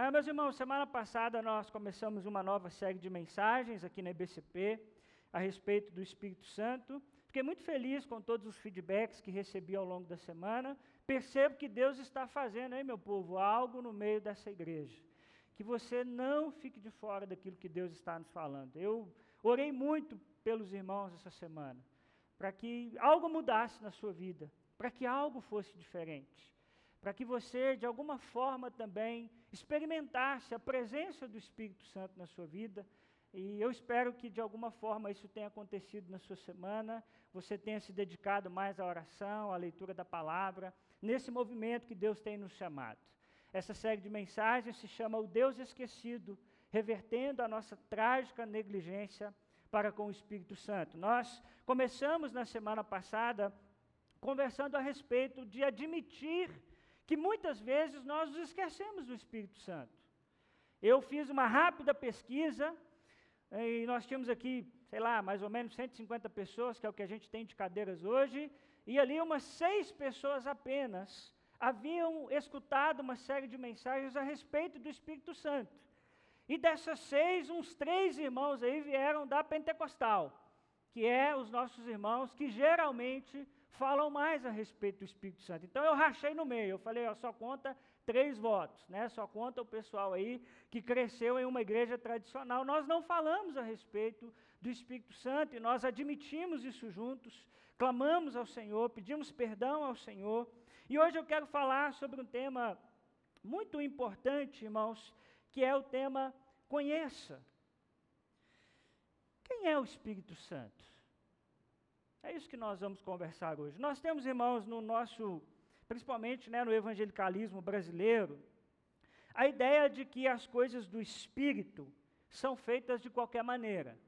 Ah, meus irmãos, semana passada nós começamos uma nova série de mensagens aqui na IBCP a respeito do Espírito Santo. Fiquei muito feliz com todos os feedbacks que recebi ao longo da semana. Percebo que Deus está fazendo, hein, meu povo, algo no meio dessa igreja. Que você não fique de fora daquilo que Deus está nos falando. Eu orei muito pelos irmãos essa semana, para que algo mudasse na sua vida, para que algo fosse diferente para que você, de alguma forma, também experimentasse a presença do Espírito Santo na sua vida. E eu espero que, de alguma forma, isso tenha acontecido na sua semana, você tenha se dedicado mais à oração, à leitura da palavra, nesse movimento que Deus tem nos chamado. Essa série de mensagens se chama O Deus Esquecido, revertendo a nossa trágica negligência para com o Espírito Santo. Nós começamos na semana passada conversando a respeito de admitir que muitas vezes nós nos esquecemos do Espírito Santo. Eu fiz uma rápida pesquisa, eh, e nós tínhamos aqui, sei lá, mais ou menos 150 pessoas, que é o que a gente tem de cadeiras hoje, e ali umas seis pessoas apenas haviam escutado uma série de mensagens a respeito do Espírito Santo. E dessas seis, uns três irmãos aí vieram da Pentecostal, que é os nossos irmãos que geralmente falam mais a respeito do Espírito Santo. Então eu rachei no meio, eu falei, ó, só conta três votos, né? Só conta o pessoal aí que cresceu em uma igreja tradicional. Nós não falamos a respeito do Espírito Santo e nós admitimos isso juntos, clamamos ao Senhor, pedimos perdão ao Senhor. E hoje eu quero falar sobre um tema muito importante, irmãos, que é o tema conheça. Quem é o Espírito Santo? É isso que nós vamos conversar hoje. Nós temos, irmãos, no nosso, principalmente né, no evangelicalismo brasileiro, a ideia de que as coisas do espírito são feitas de qualquer maneira.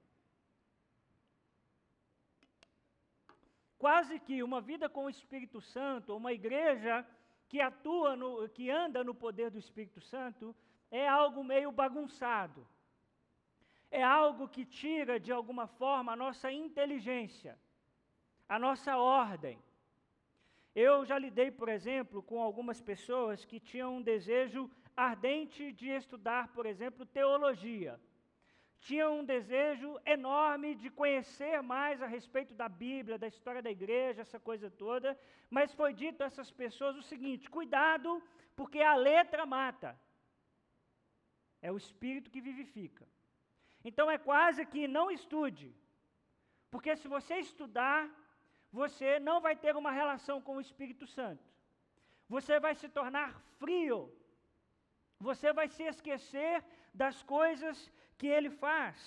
Quase que uma vida com o Espírito Santo, uma igreja que atua, no, que anda no poder do Espírito Santo, é algo meio bagunçado. É algo que tira, de alguma forma, a nossa inteligência a nossa ordem. Eu já lidei, por exemplo, com algumas pessoas que tinham um desejo ardente de estudar, por exemplo, teologia. Tinham um desejo enorme de conhecer mais a respeito da Bíblia, da história da igreja, essa coisa toda, mas foi dito a essas pessoas o seguinte: cuidado, porque a letra mata. É o espírito que vivifica. Então é quase que não estude, porque se você estudar, você não vai ter uma relação com o Espírito Santo. Você vai se tornar frio. Você vai se esquecer das coisas que ele faz.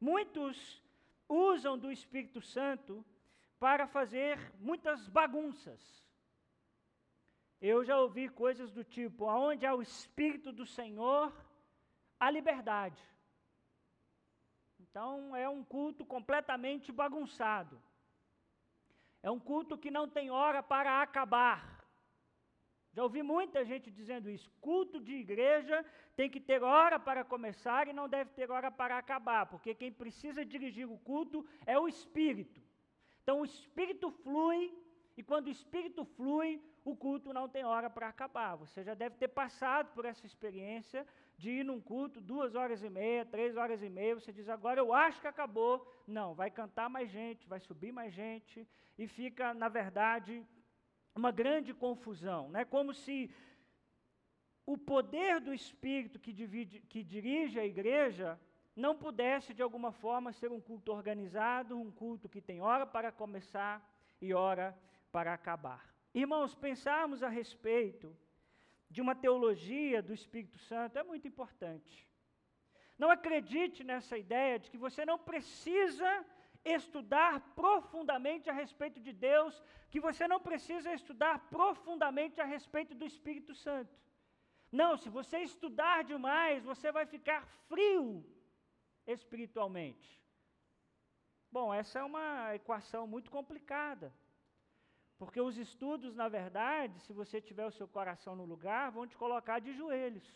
Muitos usam do Espírito Santo para fazer muitas bagunças. Eu já ouvi coisas do tipo: aonde há o Espírito do Senhor, há liberdade. Então é um culto completamente bagunçado. É um culto que não tem hora para acabar. Já ouvi muita gente dizendo isso. Culto de igreja tem que ter hora para começar e não deve ter hora para acabar, porque quem precisa dirigir o culto é o Espírito. Então o Espírito flui, e quando o Espírito flui, o culto não tem hora para acabar. Você já deve ter passado por essa experiência de ir num culto duas horas e meia, três horas e meia, você diz, agora eu acho que acabou. Não, vai cantar mais gente, vai subir mais gente, e fica, na verdade, uma grande confusão. Né? Como se o poder do Espírito que, divide, que dirige a igreja não pudesse, de alguma forma, ser um culto organizado, um culto que tem hora para começar e hora para acabar. Irmãos, pensarmos a respeito de uma teologia do Espírito Santo é muito importante. Não acredite nessa ideia de que você não precisa estudar profundamente a respeito de Deus, que você não precisa estudar profundamente a respeito do Espírito Santo. Não, se você estudar demais, você vai ficar frio espiritualmente. Bom, essa é uma equação muito complicada. Porque os estudos, na verdade, se você tiver o seu coração no lugar, vão te colocar de joelhos.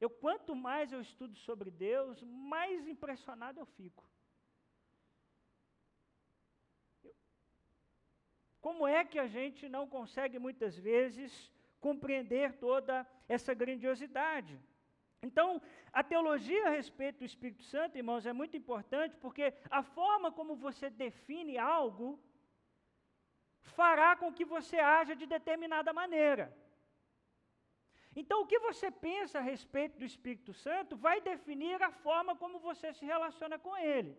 Eu quanto mais eu estudo sobre Deus, mais impressionado eu fico. Como é que a gente não consegue muitas vezes compreender toda essa grandiosidade. Então, a teologia a respeito do Espírito Santo, irmãos, é muito importante porque a forma como você define algo fará com que você haja de determinada maneira. Então, o que você pensa a respeito do Espírito Santo vai definir a forma como você se relaciona com ele.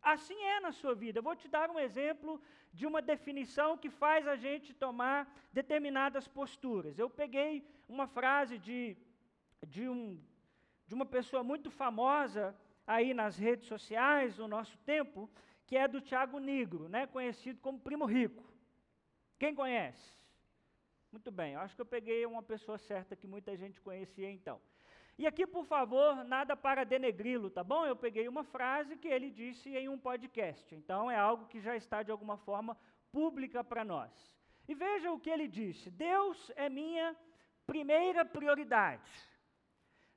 Assim é na sua vida. Eu vou te dar um exemplo de uma definição que faz a gente tomar determinadas posturas. Eu peguei uma frase de, de, um, de uma pessoa muito famosa aí nas redes sociais no nosso tempo, que é do Tiago Negro, né, conhecido como Primo Rico. Quem conhece? Muito bem, eu acho que eu peguei uma pessoa certa que muita gente conhecia então. E aqui, por favor, nada para denegri-lo, tá bom? Eu peguei uma frase que ele disse em um podcast, então é algo que já está de alguma forma pública para nós. E veja o que ele disse: Deus é minha primeira prioridade.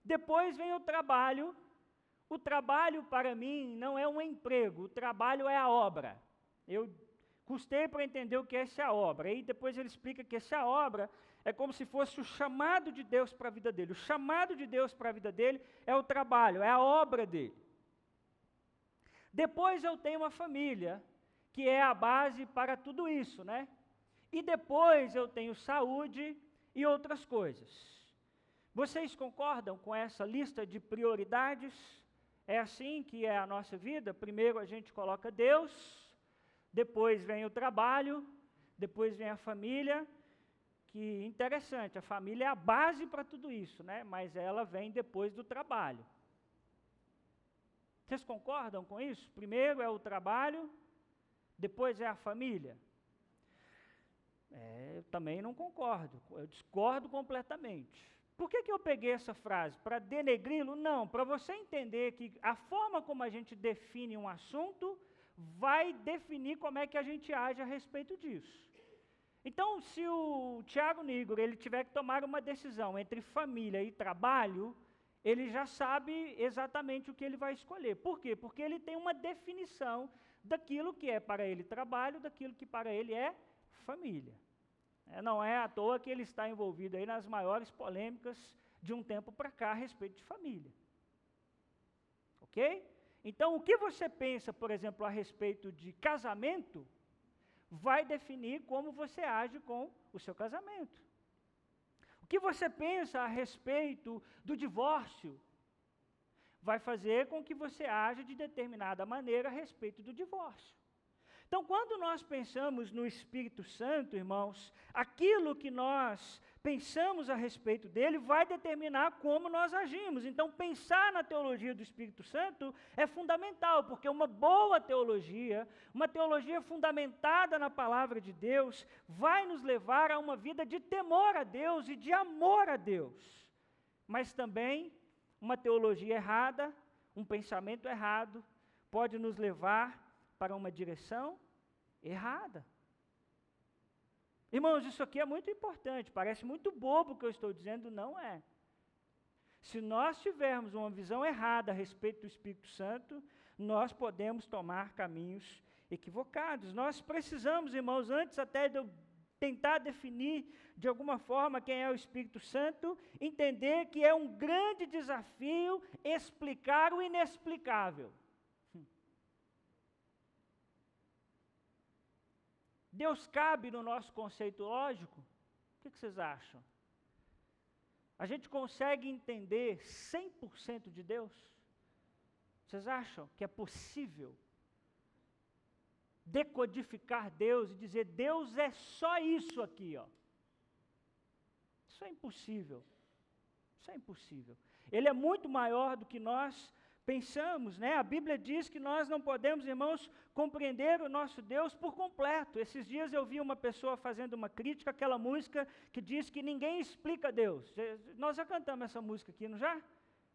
Depois vem o trabalho. O trabalho para mim não é um emprego, o trabalho é a obra. Eu Custei para entender o que é essa obra. Aí depois ele explica que essa obra é como se fosse o chamado de Deus para a vida dele. O chamado de Deus para a vida dele é o trabalho, é a obra dele. Depois eu tenho uma família, que é a base para tudo isso, né? E depois eu tenho saúde e outras coisas. Vocês concordam com essa lista de prioridades? É assim que é a nossa vida? Primeiro a gente coloca Deus, depois vem o trabalho, depois vem a família, que interessante, a família é a base para tudo isso, né? Mas ela vem depois do trabalho. Vocês concordam com isso? Primeiro é o trabalho, depois é a família. É, eu também não concordo, eu discordo completamente. Por que, que eu peguei essa frase? Para denegri-lo? Não, para você entender que a forma como a gente define um assunto vai definir como é que a gente age a respeito disso. Então, se o Tiago Negro ele tiver que tomar uma decisão entre família e trabalho, ele já sabe exatamente o que ele vai escolher. Por quê? Porque ele tem uma definição daquilo que é para ele trabalho, daquilo que para ele é família. É, não é à toa que ele está envolvido aí nas maiores polêmicas de um tempo para cá a respeito de família. Ok? Então, o que você pensa, por exemplo, a respeito de casamento, vai definir como você age com o seu casamento. O que você pensa a respeito do divórcio, vai fazer com que você age de determinada maneira a respeito do divórcio. Então, quando nós pensamos no Espírito Santo, irmãos, aquilo que nós pensamos a respeito dele vai determinar como nós agimos. Então, pensar na teologia do Espírito Santo é fundamental, porque uma boa teologia, uma teologia fundamentada na palavra de Deus, vai nos levar a uma vida de temor a Deus e de amor a Deus. Mas também, uma teologia errada, um pensamento errado, pode nos levar para uma direção errada. Irmãos, isso aqui é muito importante, parece muito bobo o que eu estou dizendo, não é. Se nós tivermos uma visão errada a respeito do Espírito Santo, nós podemos tomar caminhos equivocados. Nós precisamos, irmãos, antes até de eu tentar definir de alguma forma quem é o Espírito Santo, entender que é um grande desafio explicar o inexplicável. Deus cabe no nosso conceito lógico? O que, vocês acham? A gente consegue entender 100% de Deus? Vocês acham que é possível decodificar Deus e dizer Deus é só isso aqui, ó? Isso é impossível. Isso é impossível. Ele é muito maior do que nós pensamos, né? A Bíblia diz que nós não podemos, irmãos, compreender o nosso Deus por completo. Esses dias eu vi uma pessoa fazendo uma crítica àquela música que diz que ninguém explica Deus. Nós já cantamos essa música aqui, não já?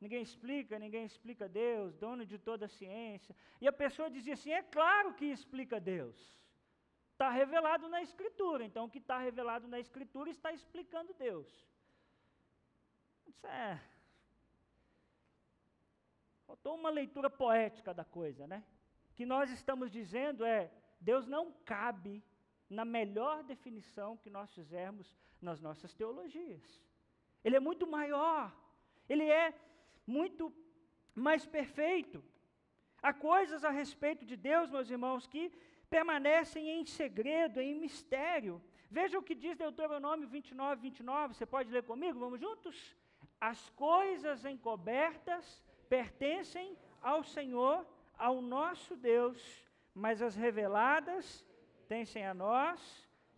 Ninguém explica, ninguém explica Deus, dono de toda a ciência. E a pessoa dizia assim: é claro que explica Deus. Está revelado na Escritura. Então, o que está revelado na Escritura está explicando Deus. Isso é, Faltou uma leitura poética da coisa, né? O que nós estamos dizendo é: Deus não cabe na melhor definição que nós fizermos nas nossas teologias. Ele é muito maior, ele é muito mais perfeito. Há coisas a respeito de Deus, meus irmãos, que permanecem em segredo, em mistério. Veja o que diz Deuteronômio 29, 29. Você pode ler comigo? Vamos juntos? As coisas encobertas pertencem ao Senhor, ao nosso Deus, mas as reveladas pertencem a nós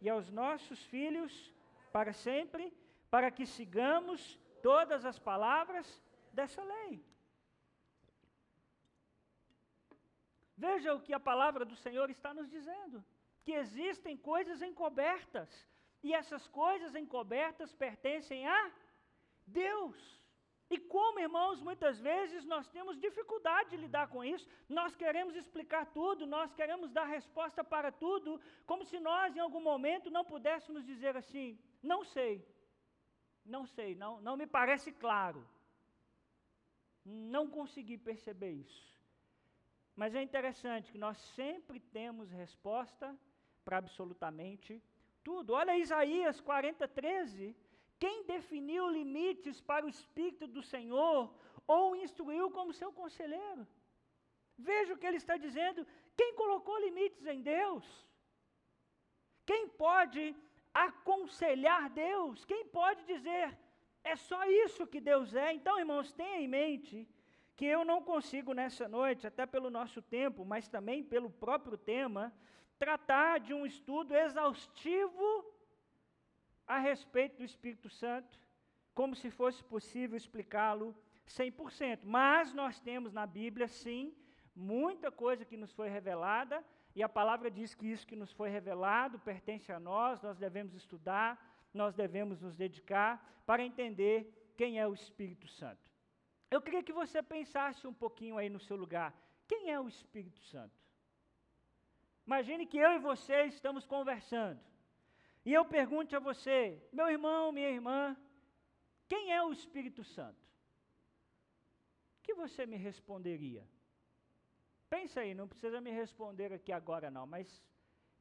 e aos nossos filhos para sempre, para que sigamos todas as palavras dessa lei. Veja o que a palavra do Senhor está nos dizendo: que existem coisas encobertas, e essas coisas encobertas pertencem a Deus. E como, irmãos, muitas vezes nós temos dificuldade de lidar com isso, nós queremos explicar tudo, nós queremos dar resposta para tudo, como se nós, em algum momento, não pudéssemos dizer assim: não sei, não sei, não, não me parece claro. Não consegui perceber isso. Mas é interessante que nós sempre temos resposta para absolutamente tudo. Olha Isaías 40, 13. Quem definiu limites para o Espírito do Senhor ou instruiu como seu conselheiro? Veja o que ele está dizendo. Quem colocou limites em Deus? Quem pode aconselhar Deus? Quem pode dizer, é só isso que Deus é? Então, irmãos, tenha em mente que eu não consigo nessa noite, até pelo nosso tempo, mas também pelo próprio tema, tratar de um estudo exaustivo a respeito do Espírito Santo, como se fosse possível explicá-lo 100%. Mas nós temos na Bíblia, sim, muita coisa que nos foi revelada, e a palavra diz que isso que nos foi revelado pertence a nós, nós devemos estudar, nós devemos nos dedicar para entender quem é o Espírito Santo. Eu queria que você pensasse um pouquinho aí no seu lugar. Quem é o Espírito Santo? Imagine que eu e você estamos conversando. E eu pergunte a você, meu irmão, minha irmã, quem é o Espírito Santo? O que você me responderia? Pensa aí, não precisa me responder aqui agora não, mas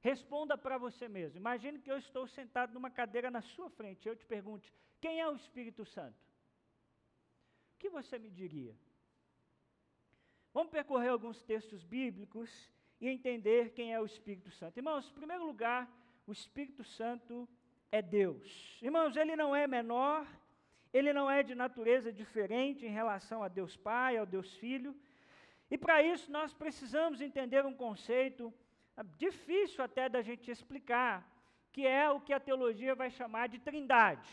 responda para você mesmo. Imagine que eu estou sentado numa cadeira na sua frente, eu te pergunte, quem é o Espírito Santo? que você me diria? Vamos percorrer alguns textos bíblicos e entender quem é o Espírito Santo. Irmãos, em primeiro lugar, o Espírito Santo é Deus. Irmãos, ele não é menor, ele não é de natureza diferente em relação a Deus Pai, ao Deus Filho. E para isso nós precisamos entender um conceito ah, difícil até da gente explicar, que é o que a teologia vai chamar de trindade.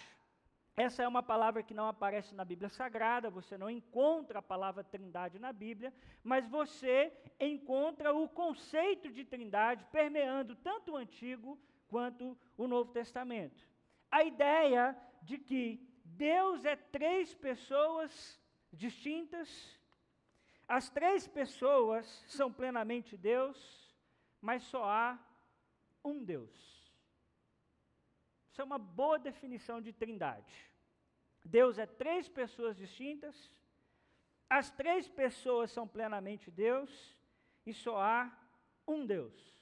Essa é uma palavra que não aparece na Bíblia Sagrada, você não encontra a palavra trindade na Bíblia, mas você encontra o conceito de trindade permeando tanto o Antigo quanto o Novo Testamento. A ideia de que Deus é três pessoas distintas, as três pessoas são plenamente Deus, mas só há um Deus. Isso é uma boa definição de trindade. Deus é três pessoas distintas, as três pessoas são plenamente Deus e só há um Deus.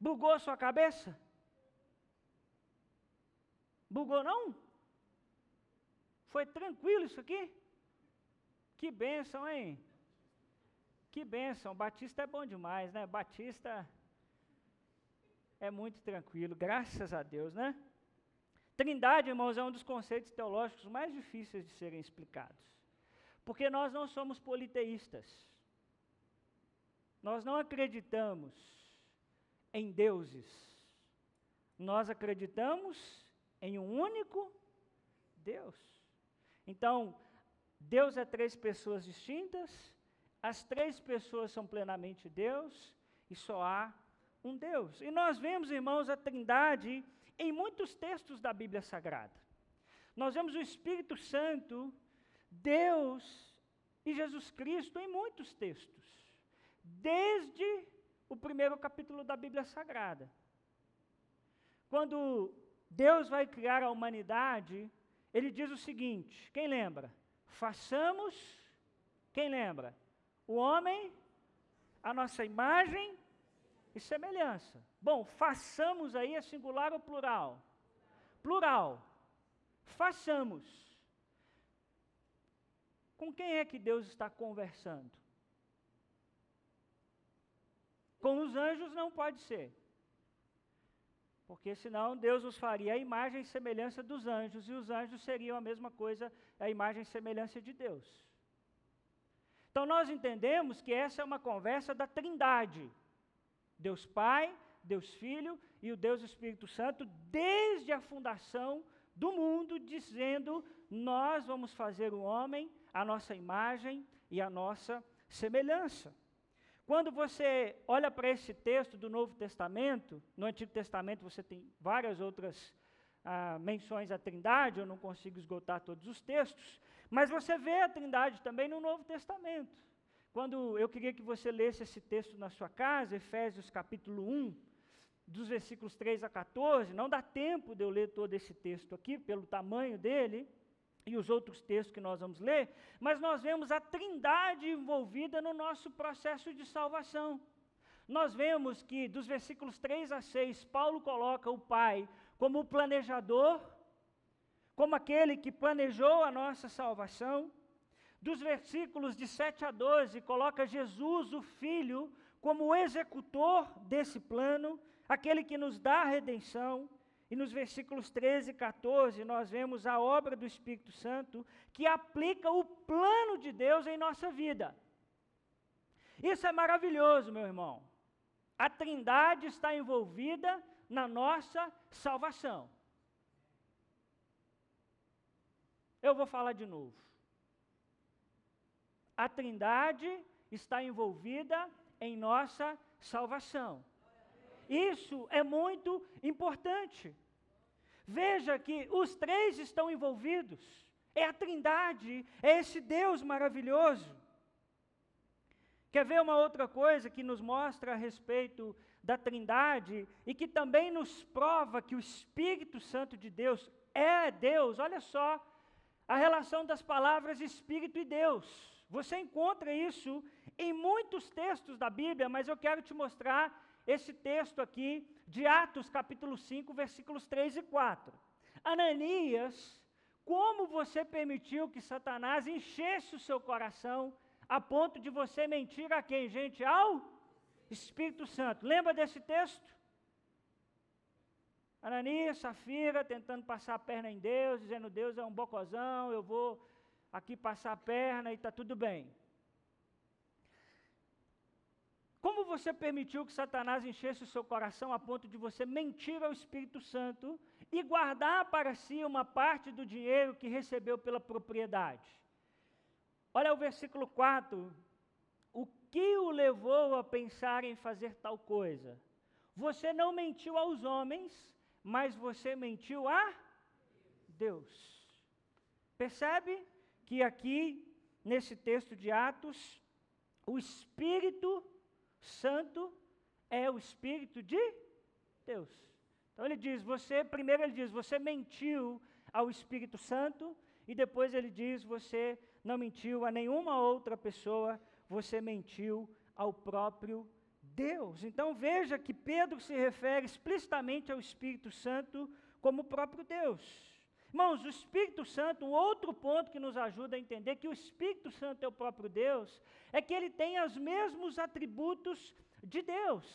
Bugou sua cabeça? Bugou não? Foi tranquilo isso aqui? Que bênção, hein? Que bênção. Batista é bom demais, né? Batista é muito tranquilo, graças a Deus, né? Trindade, irmãos, é um dos conceitos teológicos mais difíceis de serem explicados. Porque nós não somos politeístas. Nós não acreditamos em deuses. Nós acreditamos em um único Deus. Então, Deus é três pessoas distintas, as três pessoas são plenamente Deus e só há um Deus. E nós vemos, irmãos, a Trindade em muitos textos da Bíblia Sagrada. Nós vemos o Espírito Santo, Deus e Jesus Cristo em muitos textos, desde o primeiro capítulo da Bíblia Sagrada. Quando Deus vai criar a humanidade, ele diz o seguinte: quem lembra? Façamos, quem lembra? O homem, a nossa imagem e semelhança. Bom, façamos aí é singular ou plural? Plural. Façamos. Com quem é que Deus está conversando? Com os anjos não pode ser. Porque senão Deus os faria a imagem e semelhança dos anjos, e os anjos seriam a mesma coisa, a imagem e semelhança de Deus. Então nós entendemos que essa é uma conversa da Trindade. Deus Pai, Deus Filho e o Deus Espírito Santo, desde a fundação do mundo, dizendo: Nós vamos fazer o homem a nossa imagem e a nossa semelhança. Quando você olha para esse texto do Novo Testamento, no Antigo Testamento você tem várias outras ah, menções à Trindade, eu não consigo esgotar todos os textos, mas você vê a Trindade também no Novo Testamento. Quando eu queria que você lesse esse texto na sua casa, Efésios capítulo 1, dos versículos 3 a 14, não dá tempo de eu ler todo esse texto aqui, pelo tamanho dele, e os outros textos que nós vamos ler, mas nós vemos a trindade envolvida no nosso processo de salvação. Nós vemos que dos versículos 3 a 6, Paulo coloca o Pai como o planejador, como aquele que planejou a nossa salvação. Dos versículos de 7 a 12, coloca Jesus, o Filho, como o executor desse plano, aquele que nos dá a redenção. E nos versículos 13 e 14, nós vemos a obra do Espírito Santo que aplica o plano de Deus em nossa vida. Isso é maravilhoso, meu irmão. A Trindade está envolvida na nossa salvação. Eu vou falar de novo. A Trindade está envolvida em nossa salvação. Isso é muito importante. Veja que os três estão envolvidos. É a Trindade, é esse Deus maravilhoso. Quer ver uma outra coisa que nos mostra a respeito da Trindade e que também nos prova que o Espírito Santo de Deus é Deus? Olha só a relação das palavras Espírito e Deus. Você encontra isso em muitos textos da Bíblia, mas eu quero te mostrar esse texto aqui de Atos, capítulo 5, versículos 3 e 4. Ananias, como você permitiu que Satanás enchesse o seu coração a ponto de você mentir a quem, gente? Ao Espírito Santo. Lembra desse texto? Ananias, Safira, tentando passar a perna em Deus, dizendo: Deus é um bocozão, eu vou aqui passar a perna e está tudo bem. Como você permitiu que Satanás enchesse o seu coração a ponto de você mentir ao Espírito Santo e guardar para si uma parte do dinheiro que recebeu pela propriedade? Olha o versículo 4. O que o levou a pensar em fazer tal coisa? Você não mentiu aos homens, mas você mentiu a Deus. Percebe que aqui, nesse texto de Atos, o Espírito Santo é o Espírito de Deus. Então ele diz: você, primeiro ele diz, você mentiu ao Espírito Santo, e depois ele diz, você não mentiu a nenhuma outra pessoa, você mentiu ao próprio Deus. Então veja que Pedro se refere explicitamente ao Espírito Santo como o próprio Deus. Irmãos, o Espírito Santo, um outro ponto que nos ajuda a entender que o Espírito Santo é o próprio Deus, é que ele tem os mesmos atributos de Deus.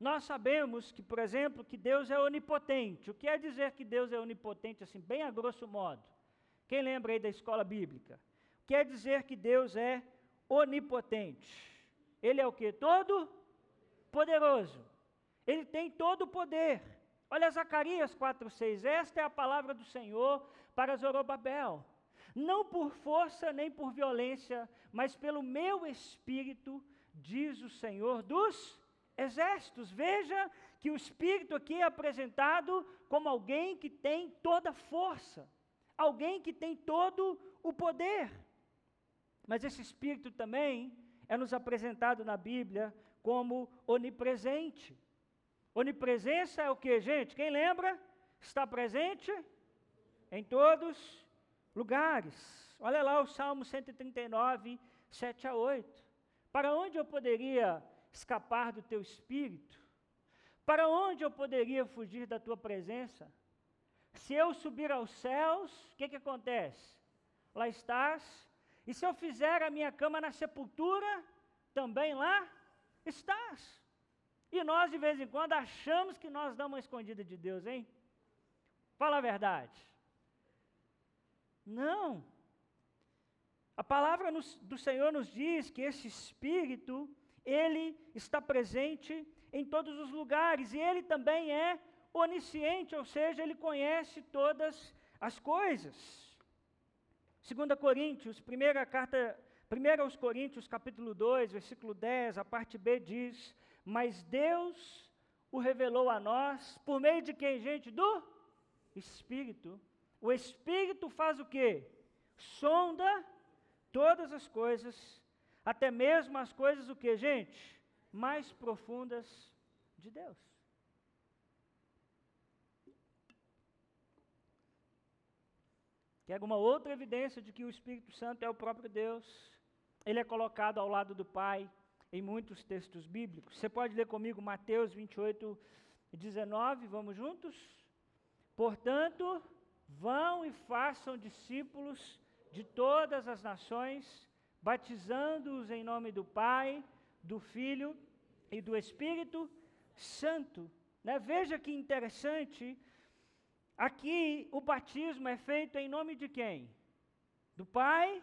Nós sabemos que, por exemplo, que Deus é onipotente. O que é dizer que Deus é onipotente, assim, bem a grosso modo? Quem lembra aí da escola bíblica? Quer é dizer que Deus é onipotente. Ele é o que? Todo poderoso. Ele tem todo o poder. Olha Zacarias 4,6. Esta é a palavra do Senhor para Zorobabel. Não por força nem por violência, mas pelo meu espírito, diz o Senhor dos exércitos. Veja que o espírito aqui é apresentado como alguém que tem toda força, alguém que tem todo o poder. Mas esse espírito também é nos apresentado na Bíblia como onipresente. Onipresença é o que, gente? Quem lembra? Está presente em todos lugares. Olha lá o Salmo 139, 7 a 8. Para onde eu poderia escapar do teu espírito? Para onde eu poderia fugir da tua presença? Se eu subir aos céus, o que, que acontece? Lá estás. E se eu fizer a minha cama na sepultura, também lá estás. E nós, de vez em quando, achamos que nós damos uma escondida de Deus, hein? Fala a verdade. Não. A palavra nos, do Senhor nos diz que esse Espírito, ele está presente em todos os lugares e ele também é onisciente, ou seja, ele conhece todas as coisas. 2 Coríntios, primeira carta, 1 aos Coríntios, capítulo 2, versículo 10, a parte B diz: Mas Deus o revelou a nós por meio de quem, gente? Do Espírito. O Espírito faz o quê? Sonda todas as coisas, até mesmo as coisas o que, gente? Mais profundas de Deus. Quer alguma outra evidência de que o Espírito Santo é o próprio Deus? Ele é colocado ao lado do Pai em muitos textos bíblicos. Você pode ler comigo Mateus 28, 19, vamos juntos? Portanto, vão e façam discípulos de todas as nações, batizando-os em nome do Pai, do Filho e do Espírito Santo. Né? Veja que interessante, aqui o batismo é feito em nome de quem? Do Pai,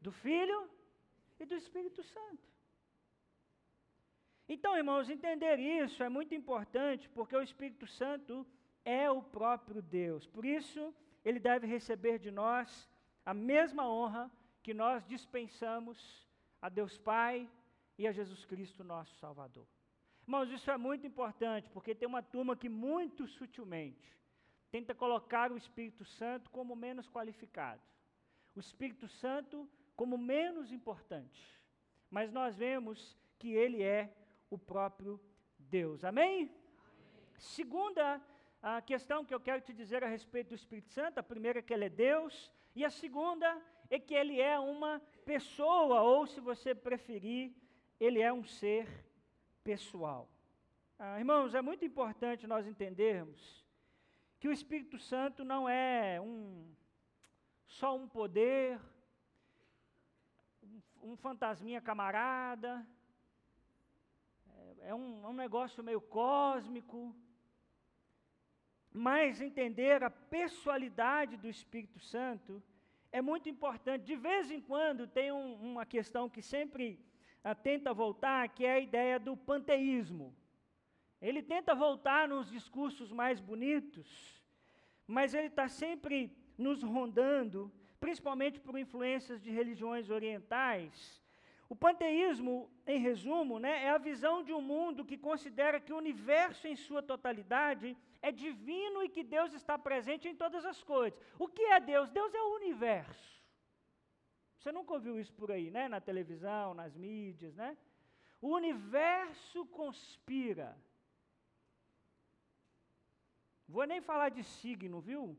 do Filho e do Espírito Santo. Então, irmãos, entender isso é muito importante, porque o Espírito Santo é o próprio Deus. Por isso, ele deve receber de nós a mesma honra que nós dispensamos a Deus Pai e a Jesus Cristo, nosso Salvador. Irmãos, isso é muito importante, porque tem uma turma que muito sutilmente tenta colocar o Espírito Santo como menos qualificado, o Espírito Santo como menos importante. Mas nós vemos que ele é o próprio Deus. Amém? Amém. Segunda a questão que eu quero te dizer a respeito do Espírito Santo, a primeira é que ele é Deus, e a segunda é que ele é uma pessoa, ou se você preferir, ele é um ser pessoal. Ah, irmãos, é muito importante nós entendermos que o Espírito Santo não é um, só um poder, um, um fantasminha camarada, é, um, é um negócio meio cósmico, mas entender a pessoalidade do Espírito Santo é muito importante. De vez em quando tem um, uma questão que sempre ah, tenta voltar, que é a ideia do panteísmo. Ele tenta voltar nos discursos mais bonitos, mas ele está sempre nos rondando, principalmente por influências de religiões orientais. O panteísmo, em resumo, né, é a visão de um mundo que considera que o universo em sua totalidade é divino e que Deus está presente em todas as coisas. O que é Deus? Deus é o universo. Você nunca ouviu isso por aí, né? Na televisão, nas mídias, né? O universo conspira. Vou nem falar de signo, viu?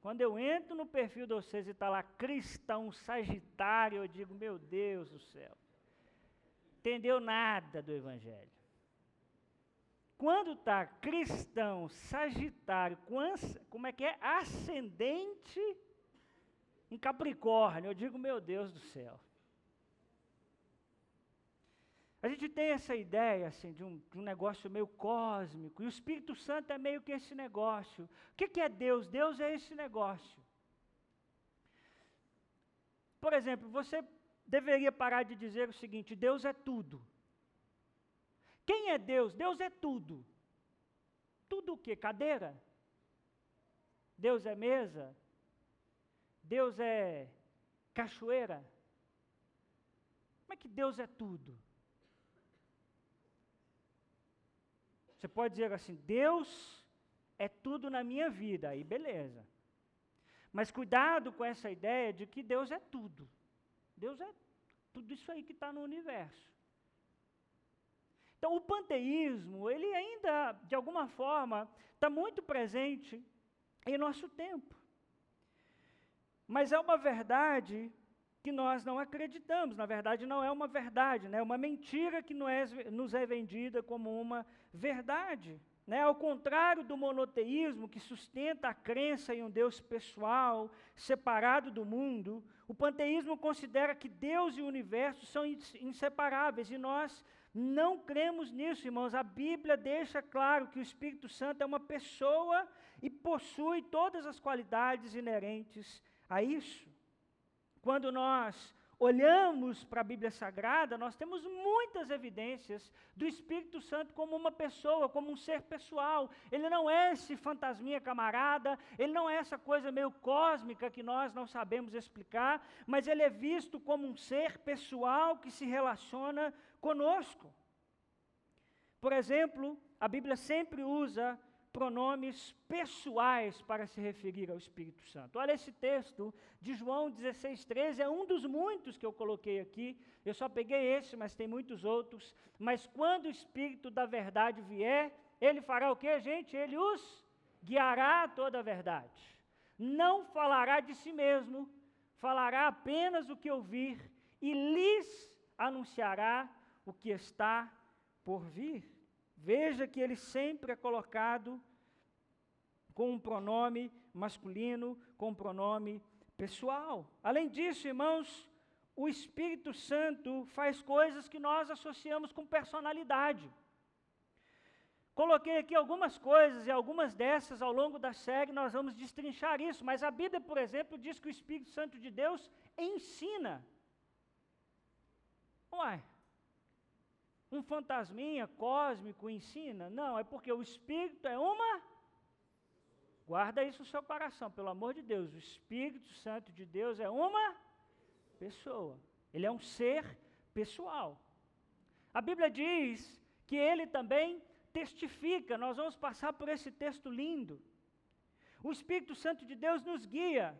Quando eu entro no perfil de vocês e está lá cristão, sagitário, eu digo, meu Deus do céu. Entendeu nada do Evangelho. Quando está cristão, sagitário, como é que é? Ascendente em Capricórnio. Eu digo, meu Deus do céu. A gente tem essa ideia assim, de, um, de um negócio meio cósmico, e o Espírito Santo é meio que esse negócio. O que, que é Deus? Deus é esse negócio. Por exemplo, você deveria parar de dizer o seguinte: Deus é tudo. Quem é Deus? Deus é tudo. Tudo o que? Cadeira? Deus é mesa? Deus é cachoeira? Como é que Deus é tudo? Você pode dizer assim: Deus é tudo na minha vida, aí beleza. Mas cuidado com essa ideia de que Deus é tudo. Deus é tudo isso aí que está no universo. Então, o panteísmo, ele ainda, de alguma forma, está muito presente em nosso tempo. Mas é uma verdade que nós não acreditamos. Na verdade, não é uma verdade, né? é uma mentira que é, nos é vendida como uma verdade. Né? Ao contrário do monoteísmo, que sustenta a crença em um Deus pessoal, separado do mundo, o panteísmo considera que Deus e o universo são inseparáveis e nós não cremos nisso, irmãos. A Bíblia deixa claro que o Espírito Santo é uma pessoa e possui todas as qualidades inerentes a isso. Quando nós olhamos para a Bíblia Sagrada, nós temos muitas evidências do Espírito Santo como uma pessoa, como um ser pessoal. Ele não é esse fantasminha camarada, ele não é essa coisa meio cósmica que nós não sabemos explicar, mas ele é visto como um ser pessoal que se relaciona conosco. Por exemplo, a Bíblia sempre usa pronomes pessoais para se referir ao Espírito Santo. Olha esse texto de João 16,13, é um dos muitos que eu coloquei aqui. Eu só peguei esse, mas tem muitos outros. Mas quando o Espírito da verdade vier, ele fará o que, gente? Ele os guiará a toda a verdade. Não falará de si mesmo, falará apenas o que ouvir e lhes anunciará o que está por vir. Veja que ele sempre é colocado com um pronome masculino, com um pronome pessoal. Além disso, irmãos, o Espírito Santo faz coisas que nós associamos com personalidade. Coloquei aqui algumas coisas e algumas dessas ao longo da série nós vamos destrinchar isso, mas a Bíblia, por exemplo, diz que o Espírito Santo de Deus ensina. Uai, um fantasminha cósmico ensina? Não, é porque o Espírito é uma. Guarda isso no seu coração, pelo amor de Deus. O Espírito Santo de Deus é uma pessoa. Ele é um ser pessoal. A Bíblia diz que ele também testifica. Nós vamos passar por esse texto lindo. O Espírito Santo de Deus nos guia.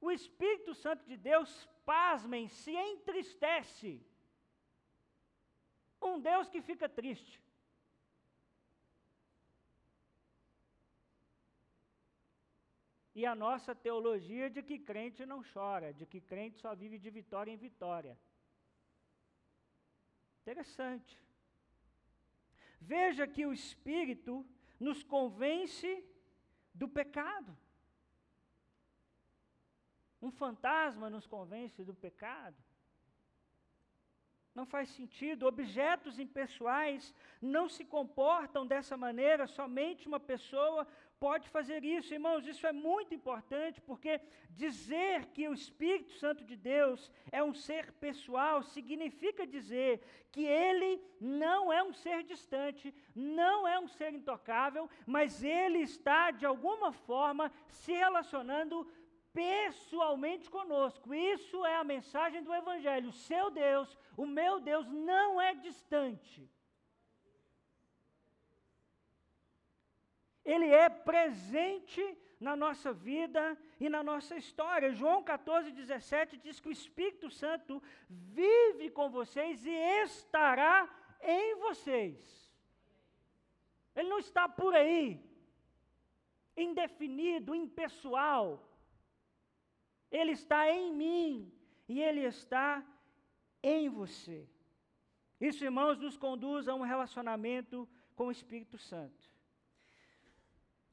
O Espírito Santo de Deus, pasmem, se entristece um Deus que fica triste. E a nossa teologia de que crente não chora, de que crente só vive de vitória em vitória. Interessante. Veja que o Espírito nos convence do pecado. Um fantasma nos convence do pecado não faz sentido. Objetos impessoais não se comportam dessa maneira, somente uma pessoa pode fazer isso. Irmãos, isso é muito importante, porque dizer que o Espírito Santo de Deus é um ser pessoal significa dizer que ele não é um ser distante, não é um ser intocável, mas ele está, de alguma forma, se relacionando pessoalmente conosco. Isso é a mensagem do Evangelho. O seu Deus, o meu Deus, não é distante. Ele é presente na nossa vida e na nossa história. João 14, 17 diz que o Espírito Santo vive com vocês e estará em vocês. Ele não está por aí, indefinido, impessoal. Ele está em mim e Ele está em você. Isso, irmãos, nos conduz a um relacionamento com o Espírito Santo.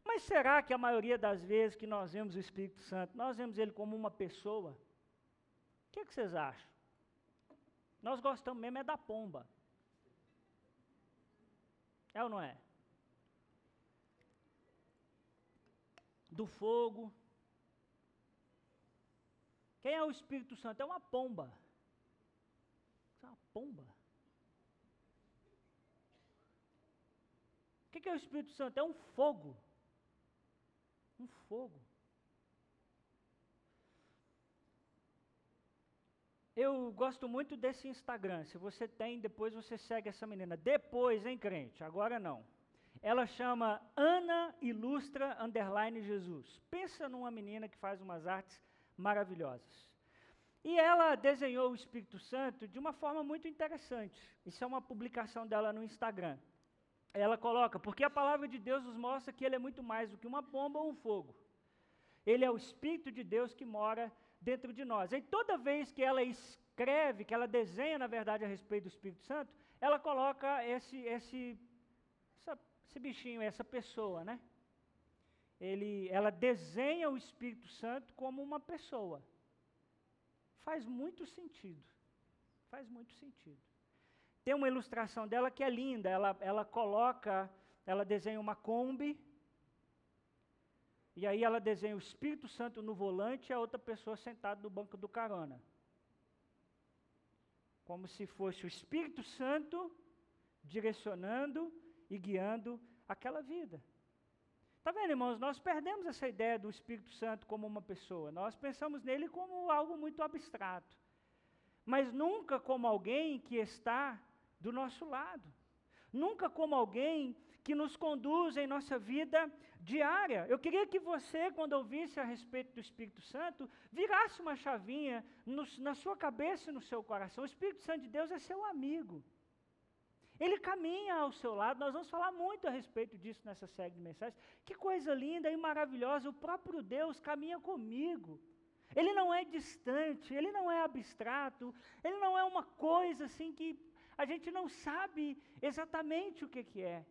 Mas será que a maioria das vezes que nós vemos o Espírito Santo, nós vemos ele como uma pessoa? O que, é que vocês acham? Nós gostamos mesmo é da pomba. É ou não é? Do fogo, quem é o Espírito Santo? É uma pomba. Pomba. O que é o Espírito Santo? É um fogo. Um fogo. Eu gosto muito desse Instagram. Se você tem, depois você segue essa menina. Depois, hein, crente? Agora não. Ela chama Ana Ilustra Underline Jesus. Pensa numa menina que faz umas artes maravilhosas. E ela desenhou o Espírito Santo de uma forma muito interessante. Isso é uma publicação dela no Instagram. Ela coloca, porque a palavra de Deus nos mostra que ele é muito mais do que uma bomba ou um fogo. Ele é o Espírito de Deus que mora dentro de nós. E toda vez que ela escreve, que ela desenha, na verdade, a respeito do Espírito Santo, ela coloca esse, esse, essa, esse bichinho, essa pessoa, né? Ele, ela desenha o Espírito Santo como uma pessoa. Faz muito sentido. Faz muito sentido. Tem uma ilustração dela que é linda. Ela, ela coloca, ela desenha uma Kombi, e aí ela desenha o Espírito Santo no volante e a outra pessoa sentada no banco do carona. Como se fosse o Espírito Santo direcionando e guiando aquela vida. Está vendo, irmãos? Nós perdemos essa ideia do Espírito Santo como uma pessoa. Nós pensamos nele como algo muito abstrato. Mas nunca como alguém que está do nosso lado. Nunca como alguém que nos conduz em nossa vida diária. Eu queria que você, quando ouvisse a respeito do Espírito Santo, virasse uma chavinha no, na sua cabeça e no seu coração. O Espírito Santo de Deus é seu amigo. Ele caminha ao seu lado, nós vamos falar muito a respeito disso nessa série de mensagens. Que coisa linda e maravilhosa, o próprio Deus caminha comigo. Ele não é distante, ele não é abstrato, ele não é uma coisa assim que a gente não sabe exatamente o que, que é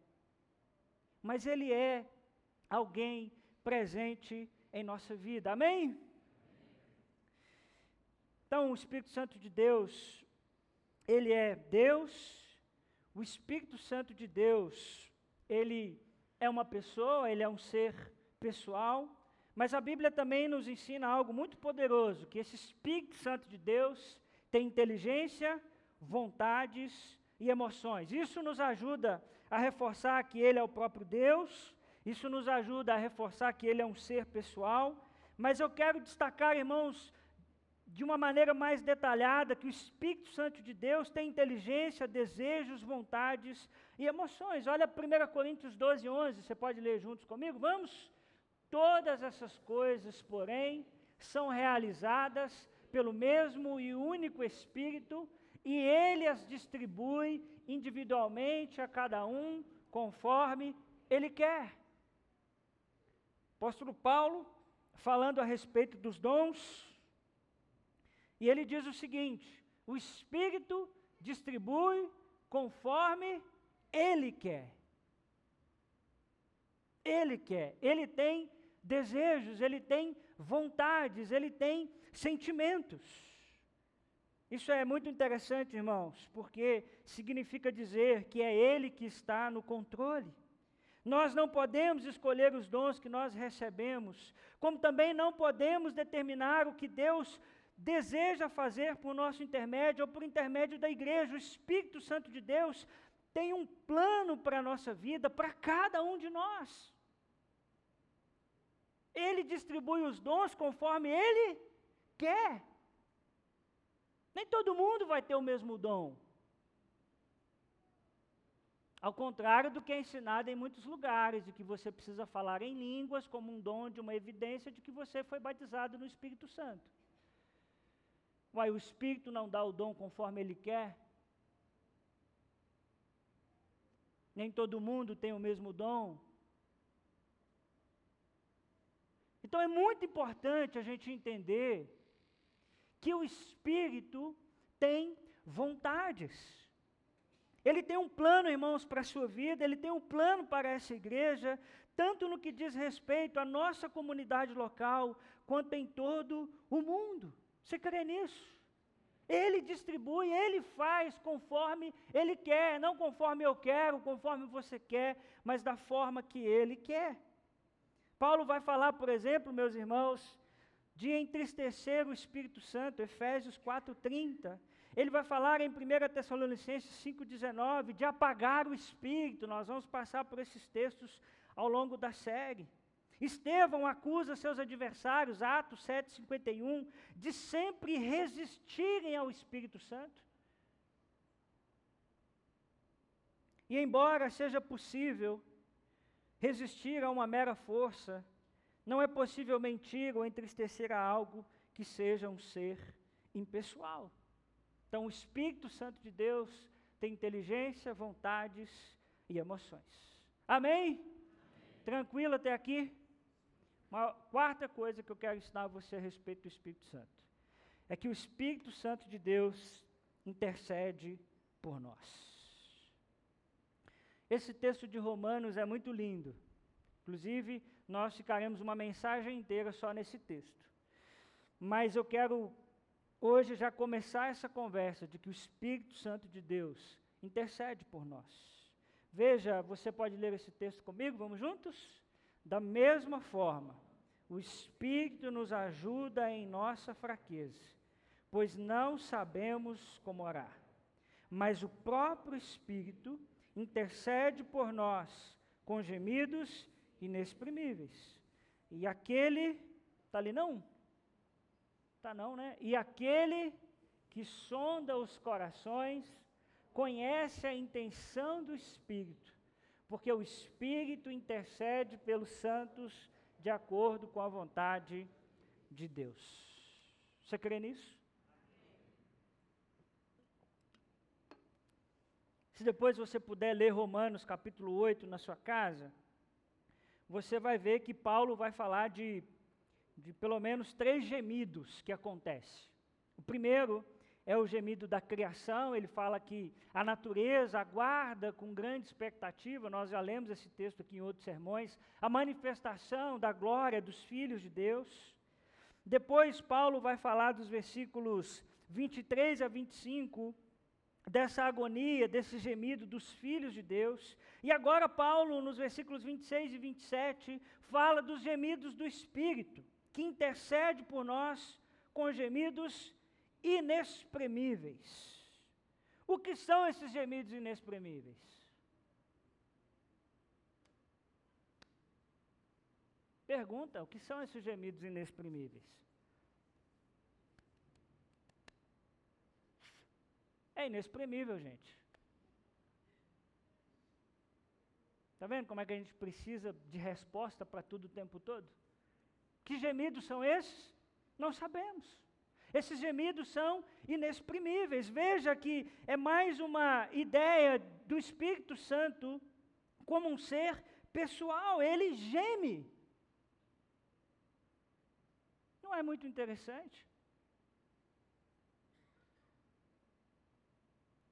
mas Ele é alguém presente em nossa vida. Amém? Então, o Espírito Santo de Deus, Ele é Deus, o Espírito Santo de Deus, Ele é uma pessoa, Ele é um ser pessoal, mas a Bíblia também nos ensina algo muito poderoso, que esse Espírito Santo de Deus tem inteligência, vontades e emoções. Isso nos ajuda a reforçar que Ele é o próprio Deus, isso nos ajuda a reforçar que Ele é um ser pessoal, mas eu quero destacar, irmãos, de uma maneira mais detalhada, que o Espírito Santo de Deus tem inteligência, desejos, vontades e emoções. Olha 1 Coríntios 12, 11, você pode ler juntos comigo? Vamos? Todas essas coisas, porém, são realizadas pelo mesmo e único Espírito, e ele as distribui individualmente a cada um conforme ele quer. Apóstolo Paulo, falando a respeito dos dons, e ele diz o seguinte: o Espírito distribui conforme ele quer. Ele quer, ele tem desejos, ele tem vontades, ele tem sentimentos. Isso é muito interessante, irmãos, porque significa dizer que é Ele que está no controle. Nós não podemos escolher os dons que nós recebemos, como também não podemos determinar o que Deus deseja fazer por nosso intermédio ou por intermédio da igreja. O Espírito Santo de Deus tem um plano para a nossa vida, para cada um de nós. Ele distribui os dons conforme Ele quer. Nem todo mundo vai ter o mesmo dom. Ao contrário do que é ensinado em muitos lugares, de que você precisa falar em línguas como um dom de uma evidência de que você foi batizado no Espírito Santo. Uai, o Espírito não dá o dom conforme ele quer? Nem todo mundo tem o mesmo dom. Então é muito importante a gente entender que o Espírito tem vontades. Ele tem um plano, irmãos, para a sua vida, ele tem um plano para essa igreja, tanto no que diz respeito à nossa comunidade local, quanto em todo o mundo. Você crê nisso? Ele distribui, ele faz conforme ele quer, não conforme eu quero, conforme você quer, mas da forma que ele quer. Paulo vai falar, por exemplo, meus irmãos, de entristecer o Espírito Santo, Efésios 4:30. Ele vai falar em 1 Tessalonicenses 5:19 de apagar o espírito. Nós vamos passar por esses textos ao longo da série. Estevão acusa seus adversários, Atos 7:51, de sempre resistirem ao Espírito Santo. E embora seja possível resistir a uma mera força, não é possível mentir ou entristecer a algo que seja um ser impessoal. Então, o Espírito Santo de Deus tem inteligência, vontades e emoções. Amém? Amém. Tranquilo até aqui? Uma quarta coisa que eu quero ensinar a você a respeito do Espírito Santo é que o Espírito Santo de Deus intercede por nós. Esse texto de Romanos é muito lindo. Inclusive, nós ficaremos uma mensagem inteira só nesse texto. Mas eu quero hoje já começar essa conversa de que o Espírito Santo de Deus intercede por nós. Veja, você pode ler esse texto comigo? Vamos juntos? Da mesma forma, o Espírito nos ajuda em nossa fraqueza, pois não sabemos como orar. Mas o próprio Espírito intercede por nós com gemidos inexprimíveis. E aquele, está ali não? Está não, né? E aquele que sonda os corações conhece a intenção do Espírito, porque o Espírito intercede pelos santos de acordo com a vontade de Deus. Você crê nisso? Se depois você puder ler Romanos capítulo 8 na sua casa, você vai ver que Paulo vai falar de, de pelo menos três gemidos que acontecem. O primeiro é o gemido da criação, ele fala que a natureza aguarda com grande expectativa, nós já lemos esse texto aqui em outros sermões, a manifestação da glória dos filhos de Deus. Depois, Paulo vai falar dos versículos 23 a 25, dessa agonia, desse gemido dos filhos de Deus. E agora, Paulo, nos versículos 26 e 27, fala dos gemidos do Espírito, que intercede por nós com gemidos inexprimíveis. O que são esses gemidos inexprimíveis? Pergunta: o que são esses gemidos inexprimíveis? É inexprimível, gente. Está vendo como é que a gente precisa de resposta para tudo o tempo todo? Que gemidos são esses? Não sabemos. Esses gemidos são inexprimíveis. Veja que é mais uma ideia do Espírito Santo como um ser pessoal. Ele geme. Não é muito interessante?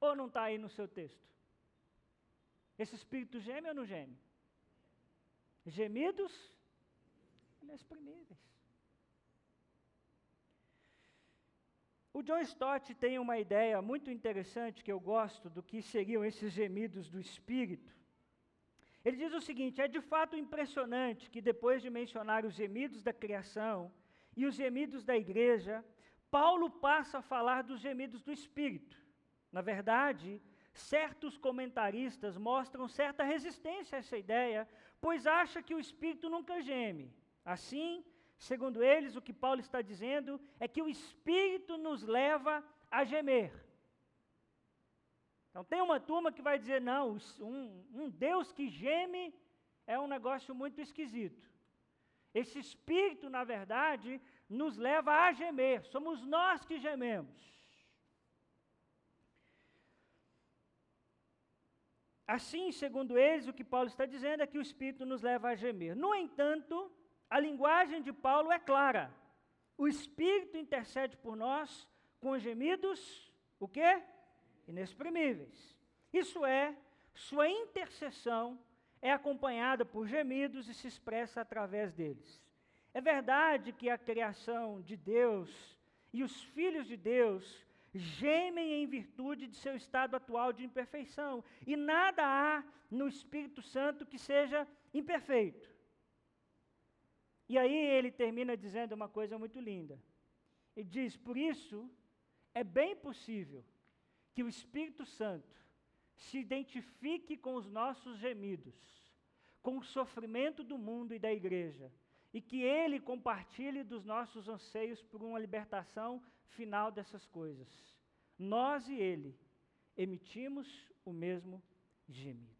Ou não está aí no seu texto? Esse espírito geme ou não geme? Gemidos inexprimíveis. O John Stott tem uma ideia muito interessante que eu gosto do que seriam esses gemidos do espírito. Ele diz o seguinte: é de fato impressionante que depois de mencionar os gemidos da criação e os gemidos da igreja, Paulo passa a falar dos gemidos do espírito. Na verdade, certos comentaristas mostram certa resistência a essa ideia, pois acha que o espírito nunca geme. Assim, Segundo eles, o que Paulo está dizendo é que o Espírito nos leva a gemer. Então, tem uma turma que vai dizer: não, um, um Deus que geme é um negócio muito esquisito. Esse Espírito, na verdade, nos leva a gemer, somos nós que gememos. Assim, segundo eles, o que Paulo está dizendo é que o Espírito nos leva a gemer. No entanto, a linguagem de Paulo é clara. O Espírito intercede por nós com gemidos, o quê? Inexprimíveis. Isso é, sua intercessão é acompanhada por gemidos e se expressa através deles. É verdade que a criação de Deus e os filhos de Deus gemem em virtude de seu estado atual de imperfeição, e nada há no Espírito Santo que seja imperfeito. E aí ele termina dizendo uma coisa muito linda. Ele diz: Por isso, é bem possível que o Espírito Santo se identifique com os nossos gemidos, com o sofrimento do mundo e da igreja, e que ele compartilhe dos nossos anseios por uma libertação final dessas coisas. Nós e ele emitimos o mesmo gemido.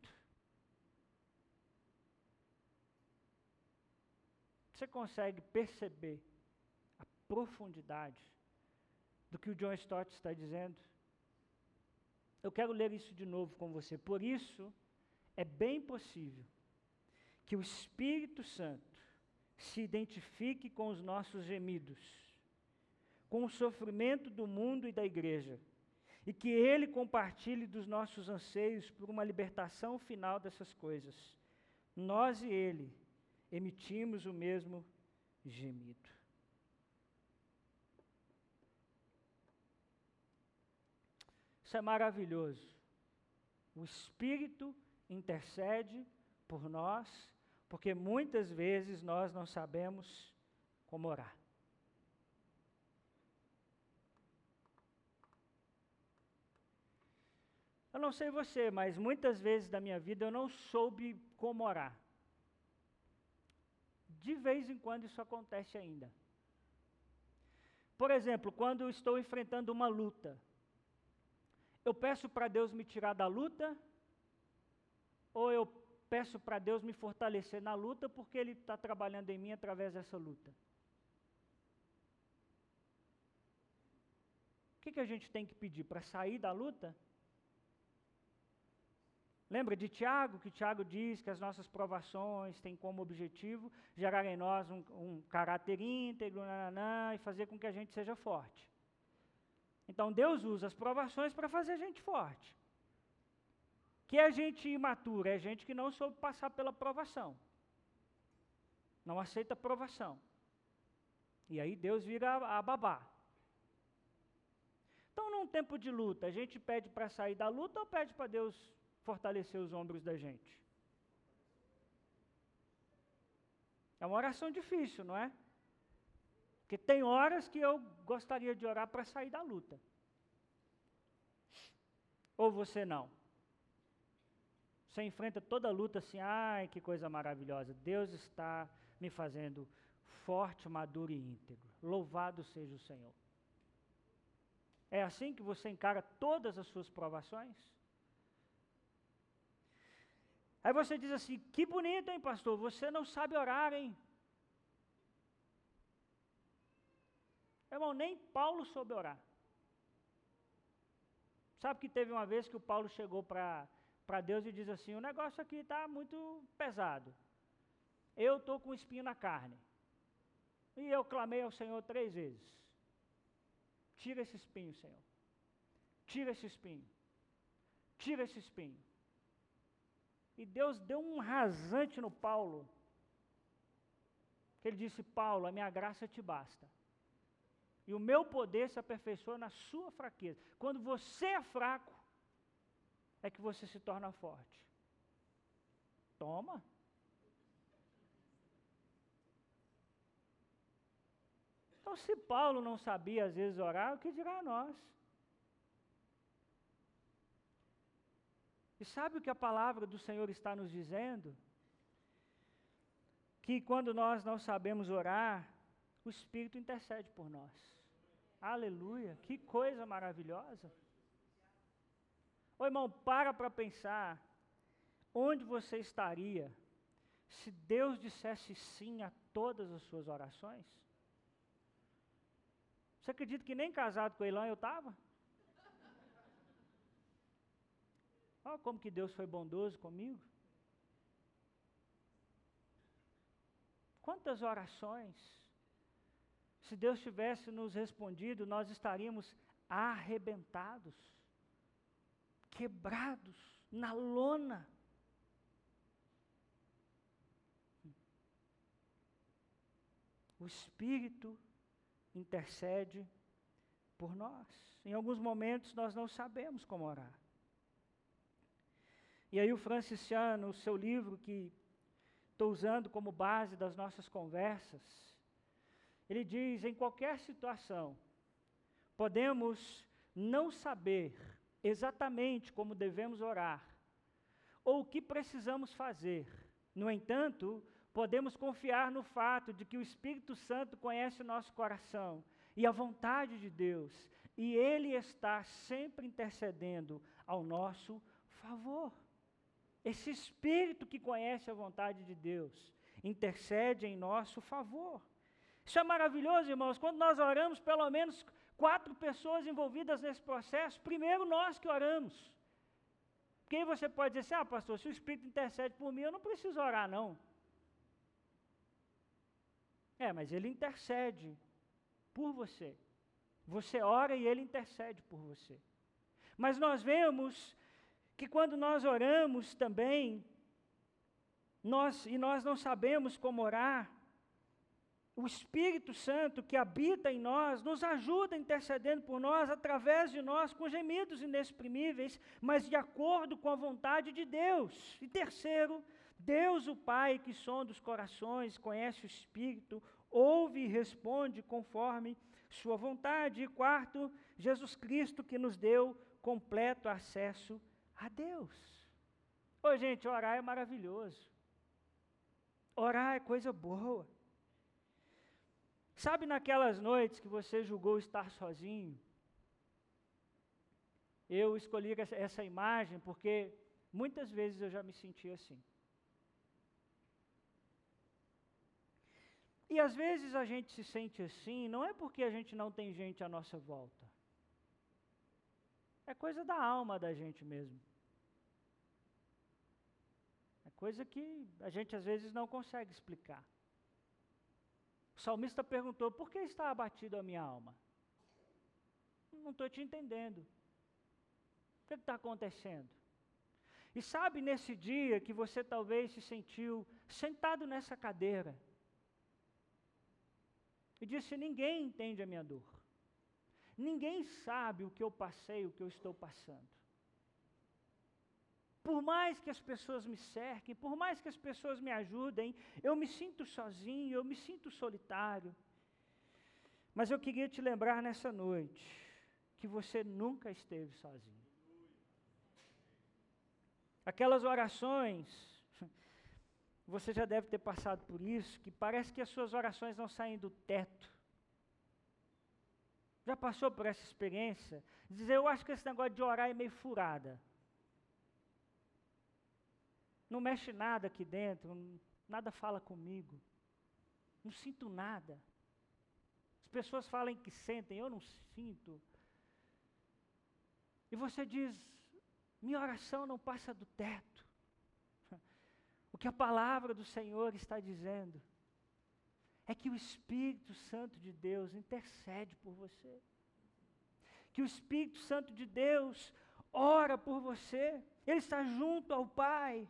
Você consegue perceber a profundidade do que o John Stott está dizendo? Eu quero ler isso de novo com você. Por isso, é bem possível que o Espírito Santo se identifique com os nossos gemidos, com o sofrimento do mundo e da igreja, e que Ele compartilhe dos nossos anseios por uma libertação final dessas coisas. Nós e Ele emitimos o mesmo gemido. Isso é maravilhoso. O Espírito intercede por nós, porque muitas vezes nós não sabemos como orar. Eu não sei você, mas muitas vezes da minha vida eu não soube como orar. De vez em quando isso acontece ainda. Por exemplo, quando estou enfrentando uma luta, eu peço para Deus me tirar da luta, ou eu peço para Deus me fortalecer na luta, porque Ele está trabalhando em mim através dessa luta. O que, que a gente tem que pedir? Para sair da luta? Lembra de Tiago, que Tiago diz que as nossas provações têm como objetivo gerar em nós um, um caráter íntegro nananã, e fazer com que a gente seja forte. Então Deus usa as provações para fazer a gente forte. Que é gente imatura, é gente que não soube passar pela provação. Não aceita provação. E aí Deus vira a, a babá. Então, num tempo de luta, a gente pede para sair da luta ou pede para Deus fortalecer os ombros da gente? É uma oração difícil, não é? Porque tem horas que eu gostaria de orar para sair da luta. Ou você não? Você enfrenta toda a luta assim, ai que coisa maravilhosa. Deus está me fazendo forte, maduro e íntegro. Louvado seja o Senhor. É assim que você encara todas as suas provações? Aí você diz assim: que bonito, hein, pastor? Você não sabe orar, hein? Irmão, nem Paulo soube orar. Sabe que teve uma vez que o Paulo chegou para Deus e diz assim: o negócio aqui está muito pesado. Eu estou com espinho na carne. E eu clamei ao Senhor três vezes. Tira esse espinho, Senhor. Tira esse espinho. Tira esse espinho. E Deus deu um rasante no Paulo. Que ele disse: Paulo, a minha graça te basta. E o meu poder se aperfeiçoa na sua fraqueza. Quando você é fraco, é que você se torna forte. Toma. Então, se Paulo não sabia às vezes orar, o que dirá a nós? E sabe o que a palavra do Senhor está nos dizendo? Que quando nós não sabemos orar, o Espírito intercede por nós. Aleluia, que coisa maravilhosa. Ô irmão, para para pensar onde você estaria se Deus dissesse sim a todas as suas orações? Você acredita que nem casado com Elan eu estava? Olha como que Deus foi bondoso comigo. Quantas orações se Deus tivesse nos respondido, nós estaríamos arrebentados, quebrados, na lona. O Espírito intercede por nós. Em alguns momentos nós não sabemos como orar. E aí o Franciano, o seu livro que estou usando como base das nossas conversas, ele diz: em qualquer situação, podemos não saber exatamente como devemos orar ou o que precisamos fazer. No entanto, podemos confiar no fato de que o Espírito Santo conhece o nosso coração e a vontade de Deus, e Ele está sempre intercedendo ao nosso favor. Esse Espírito que conhece a vontade de Deus intercede em nosso favor. Isso é maravilhoso, irmãos. Quando nós oramos, pelo menos quatro pessoas envolvidas nesse processo, primeiro nós que oramos. Porque aí você pode dizer assim, ah, pastor, se o Espírito intercede por mim, eu não preciso orar, não. É, mas ele intercede por você. Você ora e ele intercede por você. Mas nós vemos que quando nós oramos também, nós, e nós não sabemos como orar, o Espírito Santo que habita em nós nos ajuda intercedendo por nós através de nós com gemidos inexprimíveis, mas de acordo com a vontade de Deus. E terceiro, Deus o Pai que sonda os corações, conhece o Espírito, ouve e responde conforme sua vontade. E quarto, Jesus Cristo que nos deu completo acesso a Deus. Ô gente, orar é maravilhoso. Orar é coisa boa. Sabe naquelas noites que você julgou estar sozinho? Eu escolhi essa, imagem porque muitas vezes eu já me senti assim. E às vezes a gente se sente assim, não é porque a gente não tem gente à nossa volta. É coisa da alma da gente mesmo. É coisa que a gente às vezes não consegue explicar. O salmista perguntou: Por que está abatido a minha alma? Não estou te entendendo. O que está acontecendo? E sabe nesse dia que você talvez se sentiu sentado nessa cadeira e disse: Ninguém entende a minha dor. Ninguém sabe o que eu passei, o que eu estou passando. Por mais que as pessoas me cerquem, por mais que as pessoas me ajudem, eu me sinto sozinho, eu me sinto solitário. Mas eu queria te lembrar nessa noite que você nunca esteve sozinho. Aquelas orações, você já deve ter passado por isso, que parece que as suas orações não saem do teto. Já passou por essa experiência? Dizer, eu acho que esse negócio de orar é meio furada. Não mexe nada aqui dentro, nada fala comigo. Não sinto nada. As pessoas falam que sentem, eu não sinto. E você diz: minha oração não passa do teto. O que a palavra do Senhor está dizendo é que o Espírito Santo de Deus intercede por você. Que o Espírito Santo de Deus ora por você. Ele está junto ao Pai.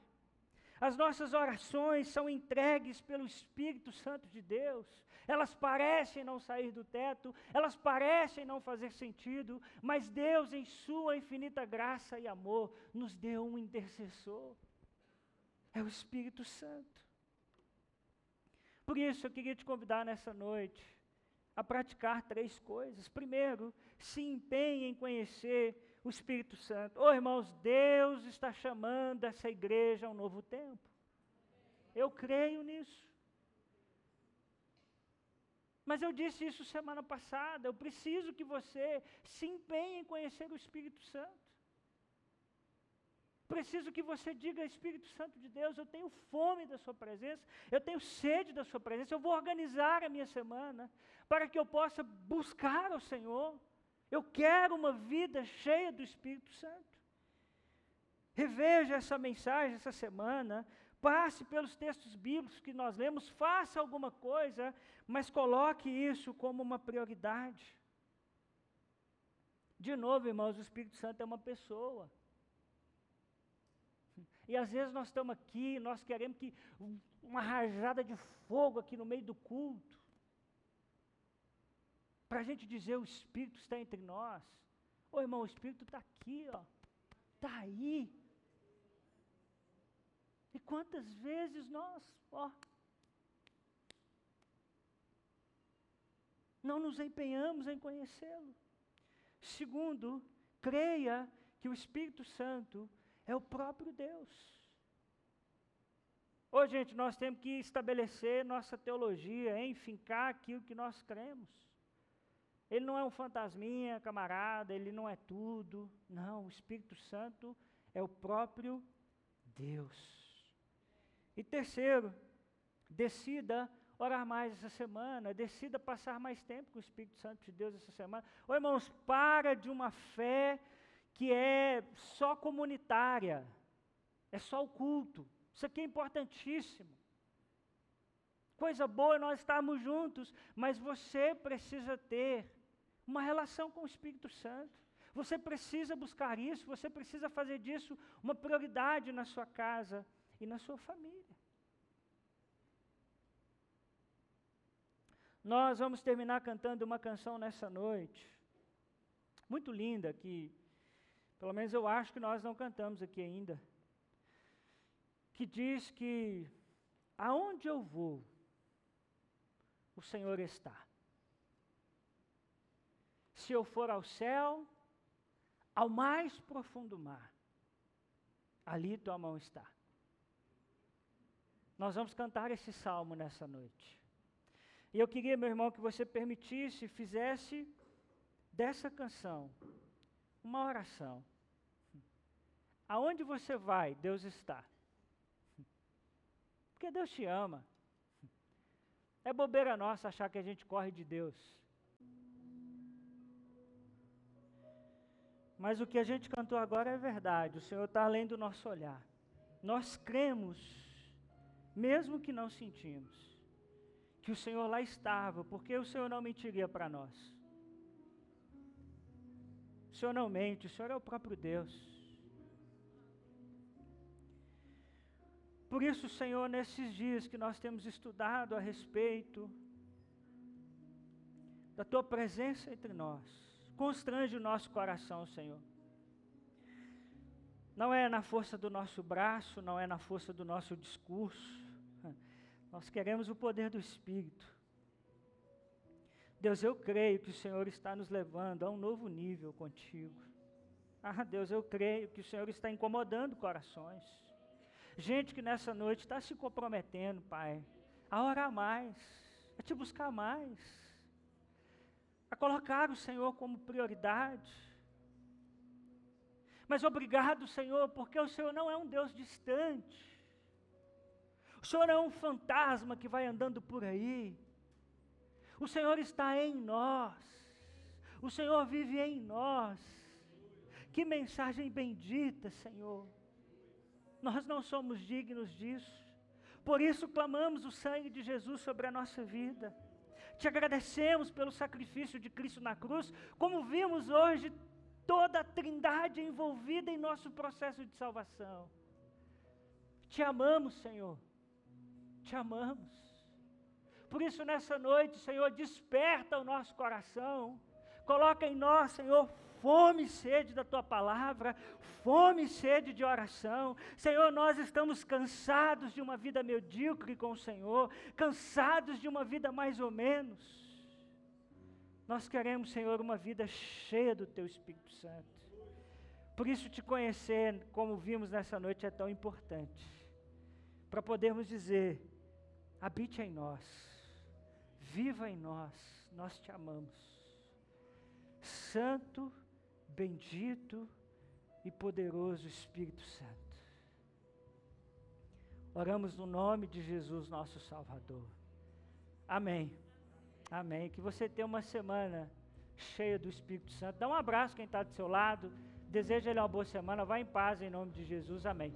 As nossas orações são entregues pelo Espírito Santo de Deus. Elas parecem não sair do teto, elas parecem não fazer sentido, mas Deus, em Sua infinita graça e amor, nos deu um intercessor. É o Espírito Santo. Por isso, eu queria te convidar nessa noite a praticar três coisas. Primeiro, se empenhe em conhecer o Espírito Santo. Oh, irmãos, Deus está chamando essa igreja a um novo tempo. Eu creio nisso. Mas eu disse isso semana passada. Eu preciso que você se empenhe em conhecer o Espírito Santo. Preciso que você diga, Espírito Santo de Deus, eu tenho fome da Sua presença, eu tenho sede da Sua presença, eu vou organizar a minha semana para que eu possa buscar o Senhor. Eu quero uma vida cheia do Espírito Santo. Reveja essa mensagem essa semana, passe pelos textos bíblicos que nós lemos, faça alguma coisa, mas coloque isso como uma prioridade. De novo, irmãos, o Espírito Santo é uma pessoa. E às vezes nós estamos aqui, nós queremos que uma rajada de fogo aqui no meio do culto para a gente dizer o Espírito está entre nós. Ô irmão, o Espírito está aqui, ó. Está aí. E quantas vezes nós, ó, não nos empenhamos em conhecê-lo. Segundo, creia que o Espírito Santo é o próprio Deus. Ô, gente, nós temos que estabelecer nossa teologia, enfincar aquilo que nós cremos. Ele não é um fantasminha, camarada, ele não é tudo. Não, o Espírito Santo é o próprio Deus. E terceiro, decida orar mais essa semana, decida passar mais tempo com o Espírito Santo de Deus essa semana. Ô irmãos, para de uma fé que é só comunitária, é só o culto. Isso aqui é importantíssimo. Coisa boa nós estarmos juntos, mas você precisa ter uma relação com o Espírito Santo. Você precisa buscar isso, você precisa fazer disso uma prioridade na sua casa e na sua família. Nós vamos terminar cantando uma canção nessa noite, muito linda, que pelo menos eu acho que nós não cantamos aqui ainda, que diz que aonde eu vou, o Senhor está. Se eu for ao céu, ao mais profundo mar, ali tua mão está. Nós vamos cantar esse salmo nessa noite. E eu queria, meu irmão, que você permitisse, fizesse dessa canção uma oração. Aonde você vai, Deus está. Porque Deus te ama. É bobeira nossa achar que a gente corre de Deus. Mas o que a gente cantou agora é verdade. O Senhor está além do nosso olhar. Nós cremos, mesmo que não sentimos que o Senhor lá estava, porque o Senhor não mentiria para nós. O Senhor não mente, o Senhor é o próprio Deus. Por isso, Senhor, nesses dias que nós temos estudado a respeito da Tua presença entre nós, constrange o nosso coração, Senhor. Não é na força do nosso braço, não é na força do nosso discurso, nós queremos o poder do Espírito. Deus, eu creio que o Senhor está nos levando a um novo nível contigo. Ah, Deus, eu creio que o Senhor está incomodando corações. Gente que nessa noite está se comprometendo, Pai, a orar mais, a te buscar mais, a colocar o Senhor como prioridade. Mas obrigado, Senhor, porque o Senhor não é um Deus distante. O Senhor é um fantasma que vai andando por aí. O Senhor está em nós. O Senhor vive em nós. Que mensagem bendita, Senhor. Nós não somos dignos disso. Por isso clamamos o sangue de Jesus sobre a nossa vida. Te agradecemos pelo sacrifício de Cristo na cruz, como vimos hoje toda a Trindade envolvida em nosso processo de salvação. Te amamos, Senhor te amamos. Por isso, nessa noite, Senhor, desperta o nosso coração, coloca em nós, Senhor, fome e sede da tua palavra, fome e sede de oração. Senhor, nós estamos cansados de uma vida medíocre com o Senhor, cansados de uma vida mais ou menos. Nós queremos, Senhor, uma vida cheia do teu Espírito Santo. Por isso, te conhecer, como vimos nessa noite, é tão importante. Para podermos dizer, habite em nós, viva em nós, nós te amamos. Santo, bendito e poderoso Espírito Santo. Oramos no nome de Jesus, nosso Salvador. Amém. Amém. Que você tenha uma semana cheia do Espírito Santo. Dá um abraço quem está do seu lado. Deseja ele uma boa semana. Vá em paz em nome de Jesus. Amém.